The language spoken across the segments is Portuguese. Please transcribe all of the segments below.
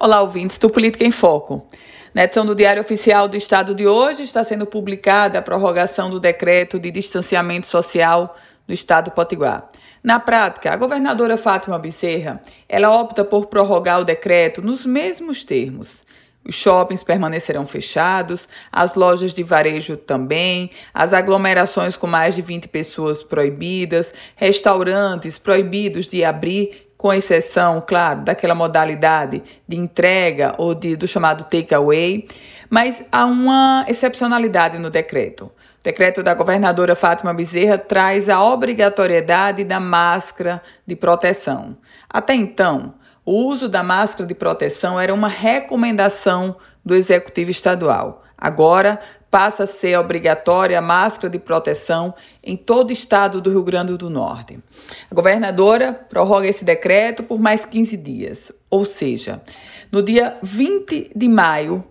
Olá, ouvintes do Política em Foco. Na edição do Diário Oficial do Estado de hoje está sendo publicada a prorrogação do decreto de distanciamento social do Estado do Potiguar. Na prática, a governadora Fátima Bezerra, ela opta por prorrogar o decreto nos mesmos termos. Os shoppings permanecerão fechados, as lojas de varejo também, as aglomerações com mais de 20 pessoas proibidas, restaurantes proibidos de abrir com exceção, claro, daquela modalidade de entrega ou de, do chamado takeaway, mas há uma excepcionalidade no decreto. O decreto da governadora Fátima Bezerra traz a obrigatoriedade da máscara de proteção. Até então, o uso da máscara de proteção era uma recomendação do executivo estadual. Agora, passa a ser obrigatória a máscara de proteção em todo o estado do Rio Grande do Norte. A governadora prorroga esse decreto por mais 15 dias, ou seja, no dia 20 de maio,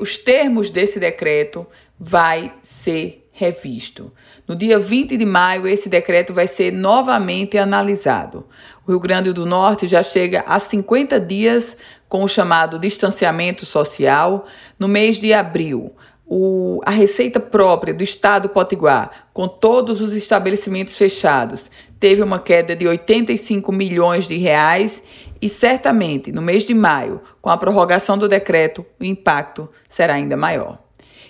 os termos desse decreto vai ser revisto. No dia 20 de maio, esse decreto vai ser novamente analisado. O Rio Grande do Norte já chega a 50 dias com o chamado distanciamento social. No mês de abril, o, a receita própria do Estado Potiguar, com todos os estabelecimentos fechados, teve uma queda de 85 milhões de reais e certamente no mês de maio, com a prorrogação do decreto, o impacto será ainda maior.